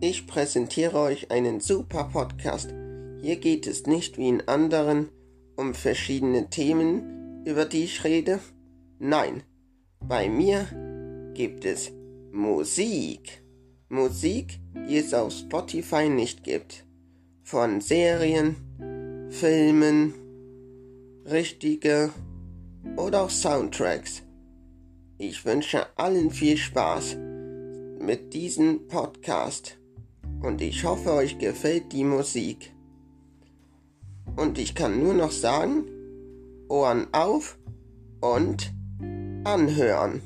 Ich präsentiere euch einen super Podcast. Hier geht es nicht wie in anderen um verschiedene Themen, über die ich rede. Nein, bei mir gibt es Musik. Musik, die es auf Spotify nicht gibt. Von Serien, Filmen, richtige oder auch Soundtracks. Ich wünsche allen viel Spaß mit diesem Podcast und ich hoffe, euch gefällt die Musik. Und ich kann nur noch sagen, Ohren auf und anhören.